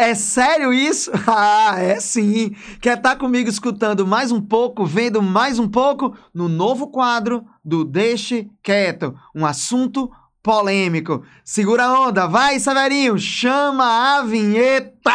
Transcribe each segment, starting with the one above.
É sério isso? Ah, é sim. Quer estar tá comigo escutando mais um pouco, vendo mais um pouco no novo quadro do Deixe Quieto, um assunto polêmico. Segura a onda, vai, Severinho, chama a vinheta!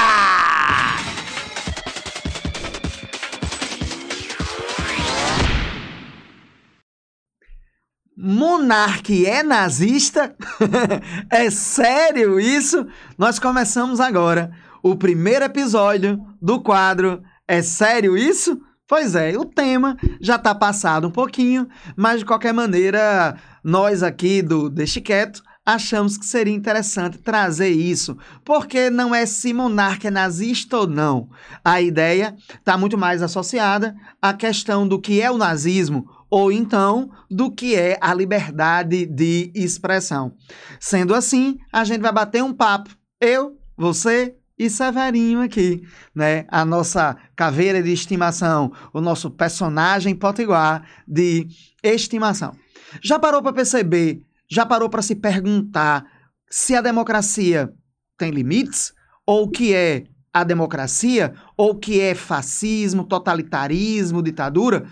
Monarque é nazista? é sério isso? Nós começamos agora o primeiro episódio do quadro É sério isso? Pois é, o tema já está passado um pouquinho, mas de qualquer maneira, nós aqui do Deixe Quieto achamos que seria interessante trazer isso, porque não é se monarca é nazista ou não. A ideia está muito mais associada à questão do que é o nazismo, ou então do que é a liberdade de expressão. Sendo assim, a gente vai bater um papo. Eu, você e Severinho aqui, né? A nossa caveira de estimação, o nosso personagem potiguar de estimação. Já parou para perceber, já parou para se perguntar se a democracia tem limites? Ou o que é a democracia? Ou o que é fascismo, totalitarismo, ditadura?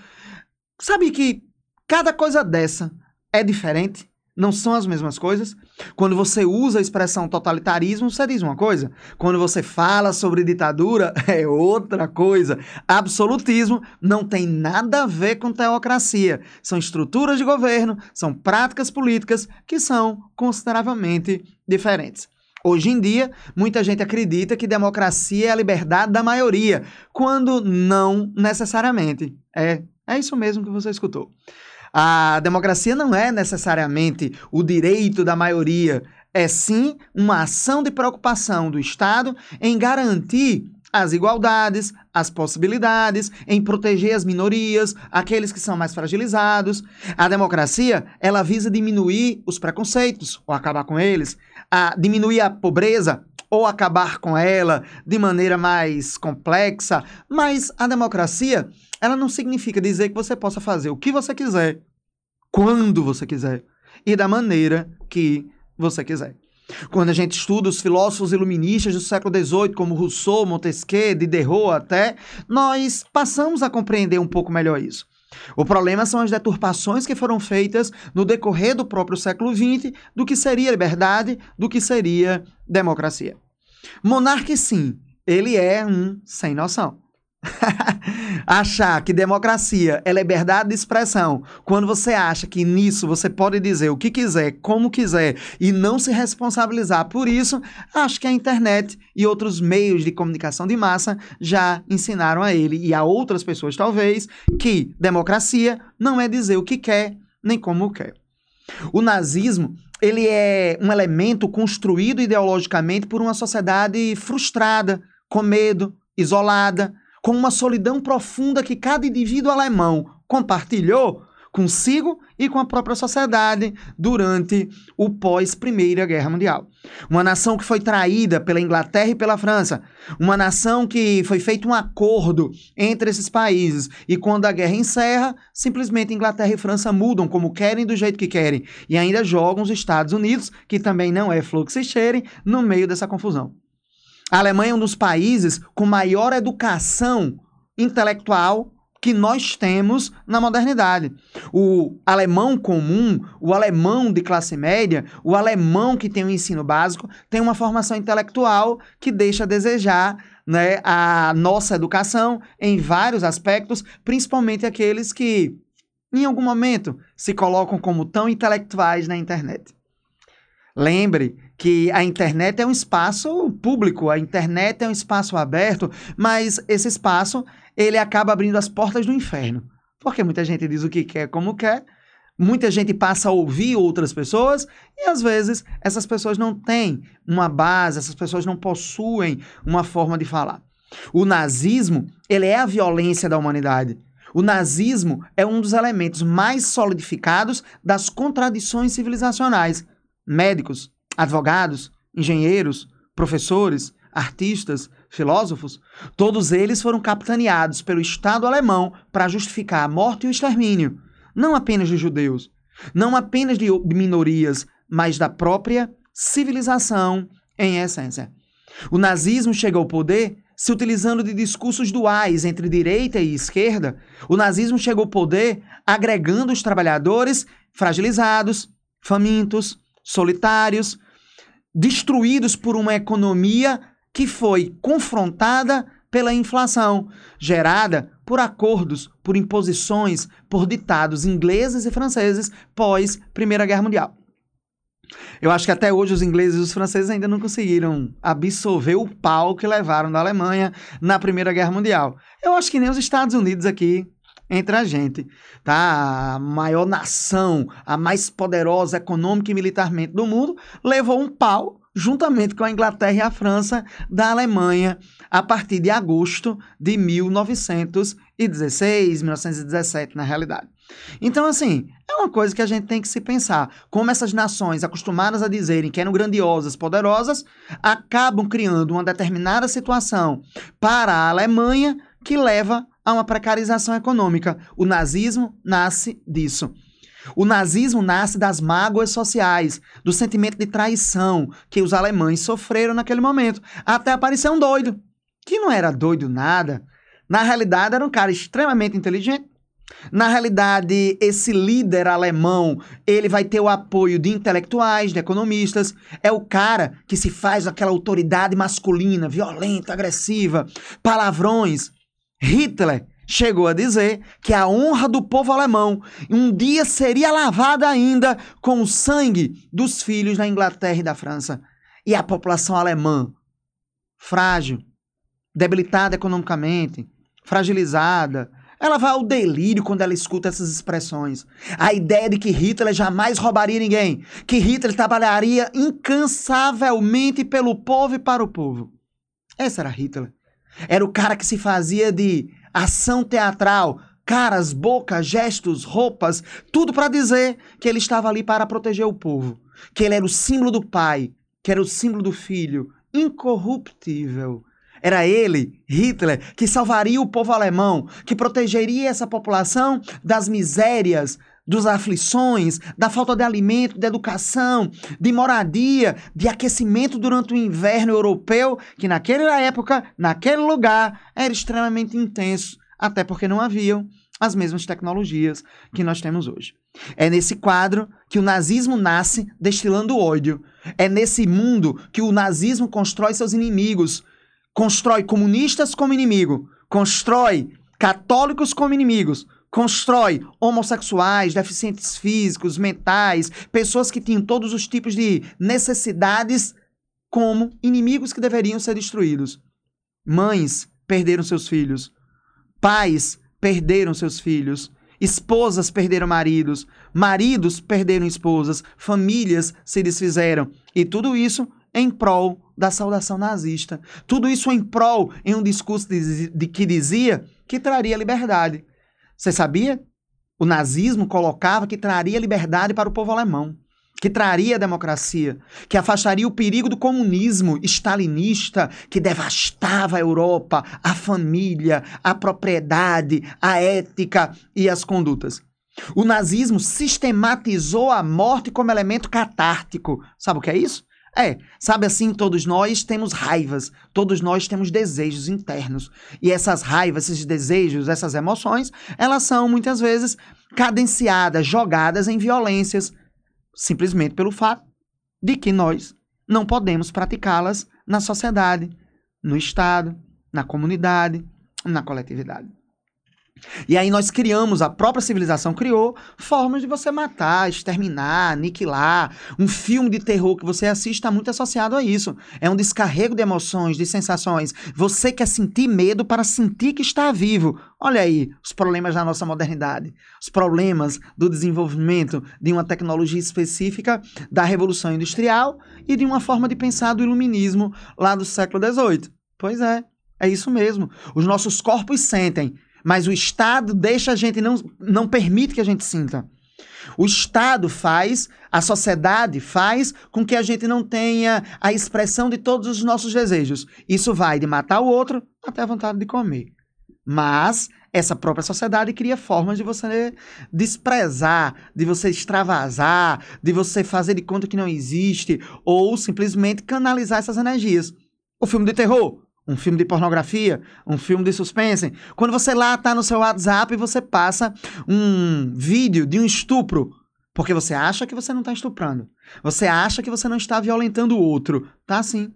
Sabe que cada coisa dessa é diferente? Não são as mesmas coisas? Quando você usa a expressão totalitarismo, você diz uma coisa. Quando você fala sobre ditadura, é outra coisa. Absolutismo não tem nada a ver com teocracia. São estruturas de governo, são práticas políticas que são consideravelmente diferentes. Hoje em dia, muita gente acredita que democracia é a liberdade da maioria, quando não necessariamente. É é isso mesmo que você escutou. A democracia não é necessariamente o direito da maioria, é sim uma ação de preocupação do Estado em garantir as igualdades, as possibilidades, em proteger as minorias, aqueles que são mais fragilizados. A democracia, ela visa diminuir os preconceitos ou acabar com eles, a diminuir a pobreza ou acabar com ela de maneira mais complexa, mas a democracia, ela não significa dizer que você possa fazer o que você quiser, quando você quiser e da maneira que você quiser. Quando a gente estuda os filósofos iluministas do século XVIII, como Rousseau, Montesquieu, Diderot até, nós passamos a compreender um pouco melhor isso. O problema são as deturpações que foram feitas no decorrer do próprio século XX do que seria liberdade, do que seria democracia. Monarque, sim, ele é um sem noção. Achar que democracia é liberdade de expressão, quando você acha que nisso você pode dizer o que quiser, como quiser e não se responsabilizar por isso, acho que a internet e outros meios de comunicação de massa já ensinaram a ele e a outras pessoas talvez que democracia não é dizer o que quer nem como quer. O nazismo ele é um elemento construído ideologicamente por uma sociedade frustrada, com medo, isolada, com uma solidão profunda que cada indivíduo alemão compartilhou consigo e com a própria sociedade durante o pós-Primeira Guerra Mundial. Uma nação que foi traída pela Inglaterra e pela França, uma nação que foi feito um acordo entre esses países e quando a guerra encerra, simplesmente Inglaterra e França mudam como querem do jeito que querem e ainda jogam os Estados Unidos, que também não é fluxo e cheire, no meio dessa confusão. A Alemanha é um dos países com maior educação intelectual que nós temos na modernidade. O alemão comum, o alemão de classe média, o alemão que tem o um ensino básico, tem uma formação intelectual que deixa a desejar né, a nossa educação em vários aspectos, principalmente aqueles que, em algum momento, se colocam como tão intelectuais na internet. Lembre que a internet é um espaço público, a internet é um espaço aberto, mas esse espaço ele acaba abrindo as portas do inferno. Porque muita gente diz o que quer como quer, muita gente passa a ouvir outras pessoas e às vezes essas pessoas não têm uma base, essas pessoas não possuem uma forma de falar. O nazismo, ele é a violência da humanidade. O nazismo é um dos elementos mais solidificados das contradições civilizacionais médicos, advogados, engenheiros, professores, artistas, filósofos, todos eles foram capitaneados pelo Estado alemão para justificar a morte e o extermínio, não apenas de judeus, não apenas de minorias, mas da própria civilização em essência. O nazismo chegou ao poder se utilizando de discursos duais entre direita e esquerda. O nazismo chegou ao poder agregando os trabalhadores fragilizados, famintos, solitários, destruídos por uma economia que foi confrontada pela inflação, gerada por acordos, por imposições, por ditados ingleses e franceses pós Primeira Guerra Mundial. Eu acho que até hoje os ingleses e os franceses ainda não conseguiram absorver o pau que levaram da Alemanha na Primeira Guerra Mundial. Eu acho que nem os Estados Unidos aqui entre a gente, tá? A maior nação, a mais poderosa econômica e militarmente do mundo, levou um pau juntamente com a Inglaterra e a França da Alemanha a partir de agosto de 1916, 1917, na realidade. Então, assim, é uma coisa que a gente tem que se pensar. Como essas nações, acostumadas a dizerem que eram grandiosas, poderosas, acabam criando uma determinada situação para a Alemanha que leva a uma precarização econômica. O nazismo nasce disso. O nazismo nasce das mágoas sociais, do sentimento de traição que os alemães sofreram naquele momento, até aparecer um doido, que não era doido nada. Na realidade, era um cara extremamente inteligente. Na realidade, esse líder alemão, ele vai ter o apoio de intelectuais, de economistas. É o cara que se faz aquela autoridade masculina, violenta, agressiva, palavrões. Hitler chegou a dizer que a honra do povo alemão um dia seria lavada ainda com o sangue dos filhos da Inglaterra e da França. E a população alemã, frágil, debilitada economicamente, fragilizada, ela vai ao delírio quando ela escuta essas expressões. A ideia de que Hitler jamais roubaria ninguém, que Hitler trabalharia incansavelmente pelo povo e para o povo. Esse era Hitler. Era o cara que se fazia de ação teatral, caras, bocas, gestos, roupas, tudo para dizer que ele estava ali para proteger o povo, que ele era o símbolo do pai, que era o símbolo do filho, incorruptível. Era ele, Hitler, que salvaria o povo alemão, que protegeria essa população das misérias, dos aflições, da falta de alimento, de educação, de moradia, de aquecimento durante o inverno europeu, que naquela época, naquele lugar, era extremamente intenso, até porque não haviam as mesmas tecnologias que nós temos hoje. É nesse quadro que o nazismo nasce destilando ódio. É nesse mundo que o nazismo constrói seus inimigos, constrói comunistas como inimigo, constrói católicos como inimigos, constrói homossexuais, deficientes físicos, mentais, pessoas que tinham todos os tipos de necessidades como inimigos que deveriam ser destruídos. Mães perderam seus filhos, pais perderam seus filhos, esposas perderam maridos, maridos perderam esposas, famílias se desfizeram. E tudo isso em prol da saudação nazista. Tudo isso em prol em um discurso de, de que dizia que traria liberdade. Você sabia? O nazismo colocava que traria liberdade para o povo alemão, que traria democracia, que afastaria o perigo do comunismo stalinista que devastava a Europa, a família, a propriedade, a ética e as condutas. O nazismo sistematizou a morte como elemento catártico. Sabe o que é isso? É, sabe assim, todos nós temos raivas, todos nós temos desejos internos. E essas raivas, esses desejos, essas emoções, elas são muitas vezes cadenciadas, jogadas em violências, simplesmente pelo fato de que nós não podemos praticá-las na sociedade, no Estado, na comunidade, na coletividade. E aí nós criamos, a própria civilização criou formas de você matar, exterminar, aniquilar. Um filme de terror que você assiste está muito associado a isso. É um descarrego de emoções, de sensações. Você quer sentir medo para sentir que está vivo. Olha aí os problemas da nossa modernidade, os problemas do desenvolvimento de uma tecnologia específica da Revolução Industrial e de uma forma de pensar do iluminismo lá do século XVIII. Pois é, é isso mesmo. Os nossos corpos sentem mas o Estado deixa a gente, não, não permite que a gente sinta. O Estado faz, a sociedade faz com que a gente não tenha a expressão de todos os nossos desejos. Isso vai de matar o outro até a vontade de comer. Mas essa própria sociedade cria formas de você desprezar, de você extravasar, de você fazer de conta que não existe, ou simplesmente canalizar essas energias. O filme de terror, um filme de pornografia, um filme de suspense. Quando você lá tá no seu WhatsApp e você passa um vídeo de um estupro, porque você acha que você não está estuprando. Você acha que você não está violentando o outro. Tá sim.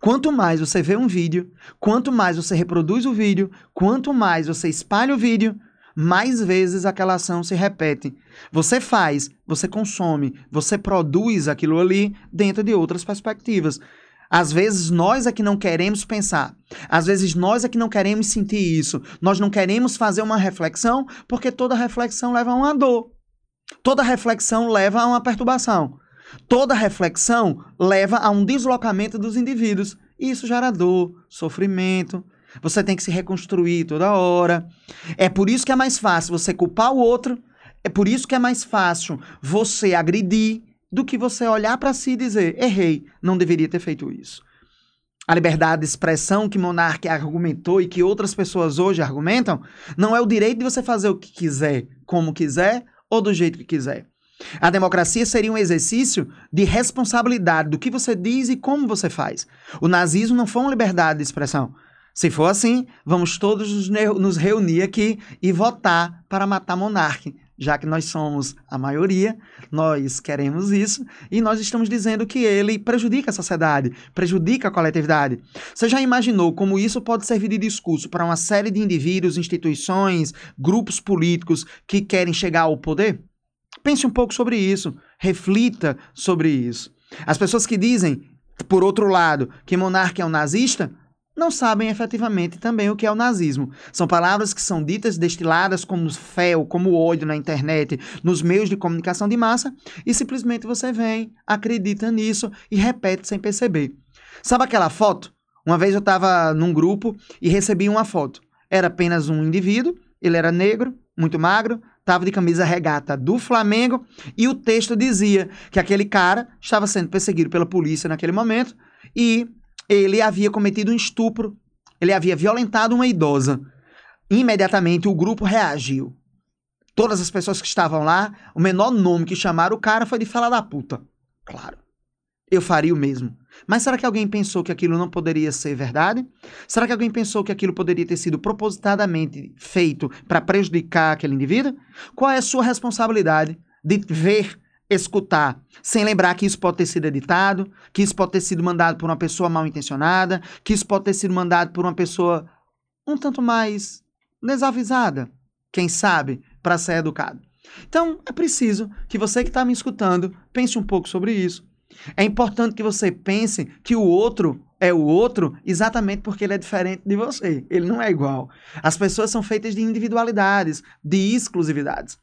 Quanto mais você vê um vídeo, quanto mais você reproduz o vídeo, quanto mais você espalha o vídeo, mais vezes aquela ação se repete. Você faz, você consome, você produz aquilo ali dentro de outras perspectivas. Às vezes nós é que não queremos pensar. Às vezes nós é que não queremos sentir isso. Nós não queremos fazer uma reflexão porque toda reflexão leva a uma dor. Toda reflexão leva a uma perturbação. Toda reflexão leva a um deslocamento dos indivíduos. E isso gera dor, sofrimento. Você tem que se reconstruir toda hora. É por isso que é mais fácil você culpar o outro. É por isso que é mais fácil você agredir do que você olhar para si e dizer: errei, não deveria ter feito isso. A liberdade de expressão que Monarque argumentou e que outras pessoas hoje argumentam não é o direito de você fazer o que quiser, como quiser ou do jeito que quiser. A democracia seria um exercício de responsabilidade do que você diz e como você faz. O nazismo não foi uma liberdade de expressão. Se for assim, vamos todos nos reunir aqui e votar para matar monarca, já que nós somos a maioria, nós queremos isso e nós estamos dizendo que ele prejudica a sociedade, prejudica a coletividade. Você já imaginou como isso pode servir de discurso para uma série de indivíduos, instituições, grupos políticos que querem chegar ao poder? Pense um pouco sobre isso, reflita sobre isso. As pessoas que dizem, por outro lado, que monarca é um nazista, não sabem efetivamente também o que é o nazismo. São palavras que são ditas, destiladas como fel, como ódio na internet, nos meios de comunicação de massa, e simplesmente você vem, acredita nisso e repete sem perceber. Sabe aquela foto? Uma vez eu estava num grupo e recebi uma foto. Era apenas um indivíduo, ele era negro, muito magro, estava de camisa regata do Flamengo e o texto dizia que aquele cara estava sendo perseguido pela polícia naquele momento e ele havia cometido um estupro, ele havia violentado uma idosa. Imediatamente o grupo reagiu. Todas as pessoas que estavam lá, o menor nome que chamaram o cara foi de fala da puta. Claro. Eu faria o mesmo. Mas será que alguém pensou que aquilo não poderia ser verdade? Será que alguém pensou que aquilo poderia ter sido propositadamente feito para prejudicar aquele indivíduo? Qual é a sua responsabilidade de ver escutar, sem lembrar que isso pode ter sido editado, que isso pode ter sido mandado por uma pessoa mal intencionada, que isso pode ter sido mandado por uma pessoa um tanto mais desavisada, quem sabe, para ser educado. Então, é preciso que você que está me escutando pense um pouco sobre isso. É importante que você pense que o outro é o outro exatamente porque ele é diferente de você. Ele não é igual. As pessoas são feitas de individualidades, de exclusividades.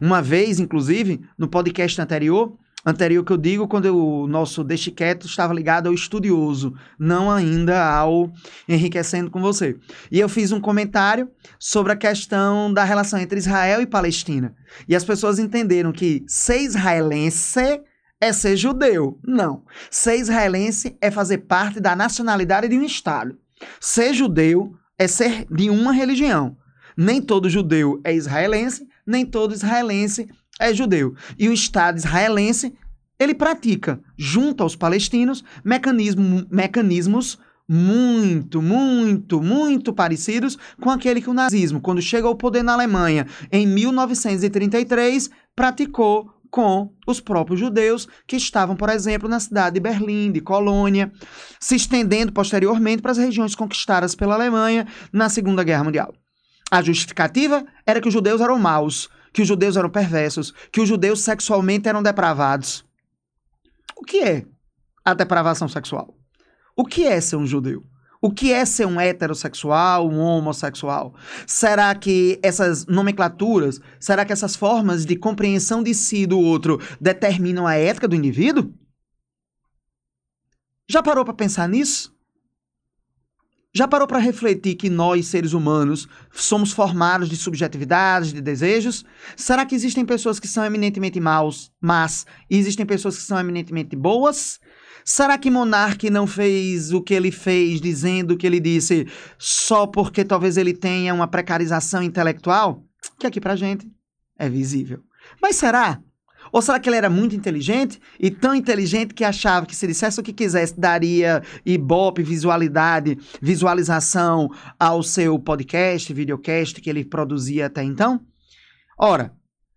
Uma vez, inclusive, no podcast anterior, anterior que eu digo, quando o nosso Deixe Quieto estava ligado ao estudioso, não ainda ao enriquecendo com você. E eu fiz um comentário sobre a questão da relação entre Israel e Palestina. E as pessoas entenderam que ser israelense é ser judeu. Não. Ser israelense é fazer parte da nacionalidade de um Estado. Ser judeu é ser de uma religião. Nem todo judeu é israelense, nem todo israelense é judeu. E o Estado israelense, ele pratica, junto aos palestinos, mecanismo, mecanismos muito, muito, muito parecidos com aquele que o nazismo, quando chega ao poder na Alemanha em 1933, praticou com os próprios judeus que estavam, por exemplo, na cidade de Berlim, de Colônia, se estendendo posteriormente para as regiões conquistadas pela Alemanha na Segunda Guerra Mundial. A justificativa era que os judeus eram maus, que os judeus eram perversos, que os judeus sexualmente eram depravados. O que é a depravação sexual? O que é ser um judeu? O que é ser um heterossexual, um homossexual? Será que essas nomenclaturas, será que essas formas de compreensão de si e do outro determinam a ética do indivíduo? Já parou para pensar nisso? Já parou para refletir que nós, seres humanos, somos formados de subjetividades, de desejos? Será que existem pessoas que são eminentemente maus, mas existem pessoas que são eminentemente boas? Será que Monarque não fez o que ele fez, dizendo o que ele disse, só porque talvez ele tenha uma precarização intelectual? Que aqui pra gente é visível. Mas será? Ou será que ele era muito inteligente e tão inteligente que achava que se dissesse o que quisesse daria ibope, visualidade, visualização ao seu podcast, videocast que ele produzia até então? Ora,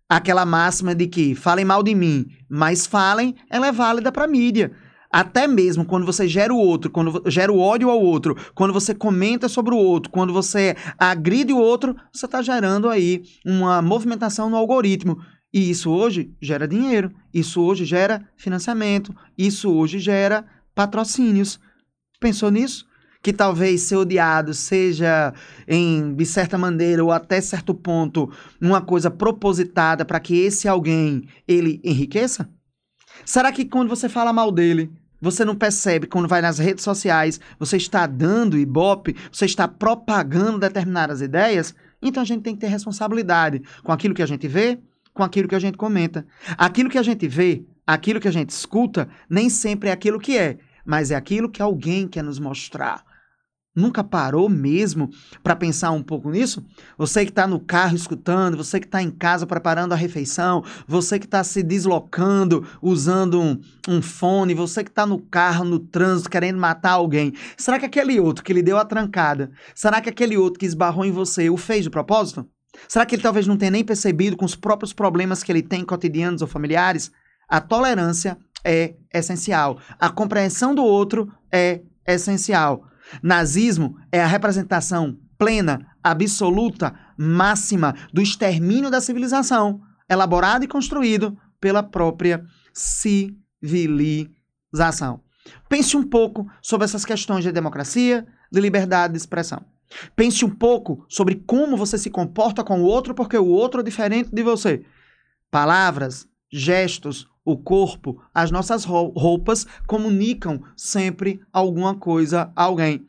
aquela máxima de que falem mal de mim, mas falem, ela é válida para mídia. Até mesmo quando você gera o outro, quando gera o ódio ao outro, quando você comenta sobre o outro, quando você agride o outro, você está gerando aí uma movimentação no algoritmo. E isso hoje gera dinheiro, isso hoje gera financiamento, isso hoje gera patrocínios. Pensou nisso? Que talvez ser odiado seja, em, de certa maneira ou até certo ponto, uma coisa propositada para que esse alguém ele enriqueça? Será que quando você fala mal dele, você não percebe quando vai nas redes sociais, você está dando ibope, você está propagando determinadas ideias? Então a gente tem que ter responsabilidade com aquilo que a gente vê, com aquilo que a gente comenta. Aquilo que a gente vê, aquilo que a gente escuta, nem sempre é aquilo que é, mas é aquilo que alguém quer nos mostrar. Nunca parou mesmo para pensar um pouco nisso? Você que está no carro escutando, você que está em casa preparando a refeição, você que está se deslocando usando um, um fone, você que está no carro, no trânsito, querendo matar alguém. Será que aquele outro que lhe deu a trancada, será que aquele outro que esbarrou em você o fez de propósito? Será que ele talvez não tenha nem percebido com os próprios problemas que ele tem cotidianos ou familiares? A tolerância é essencial. A compreensão do outro é essencial. Nazismo é a representação plena, absoluta, máxima do extermínio da civilização, elaborado e construído pela própria civilização. Pense um pouco sobre essas questões de democracia, de liberdade de expressão. Pense um pouco sobre como você se comporta com o outro, porque o outro é diferente de você. Palavras, gestos, o corpo, as nossas roupas comunicam sempre alguma coisa a alguém.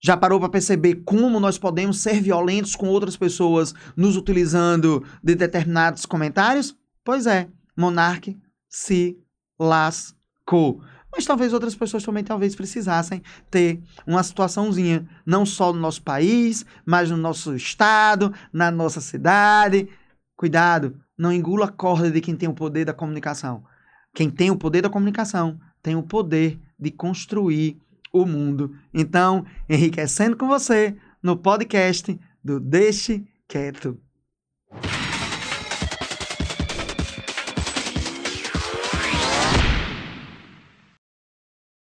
Já parou para perceber como nós podemos ser violentos com outras pessoas nos utilizando de determinados comentários? Pois é, Monarque se lascou. Mas talvez outras pessoas também talvez precisassem ter uma situaçãozinha, não só no nosso país, mas no nosso estado, na nossa cidade. Cuidado, não engula a corda de quem tem o poder da comunicação. Quem tem o poder da comunicação tem o poder de construir o mundo. Então, enriquecendo com você no podcast do Deixe Quieto.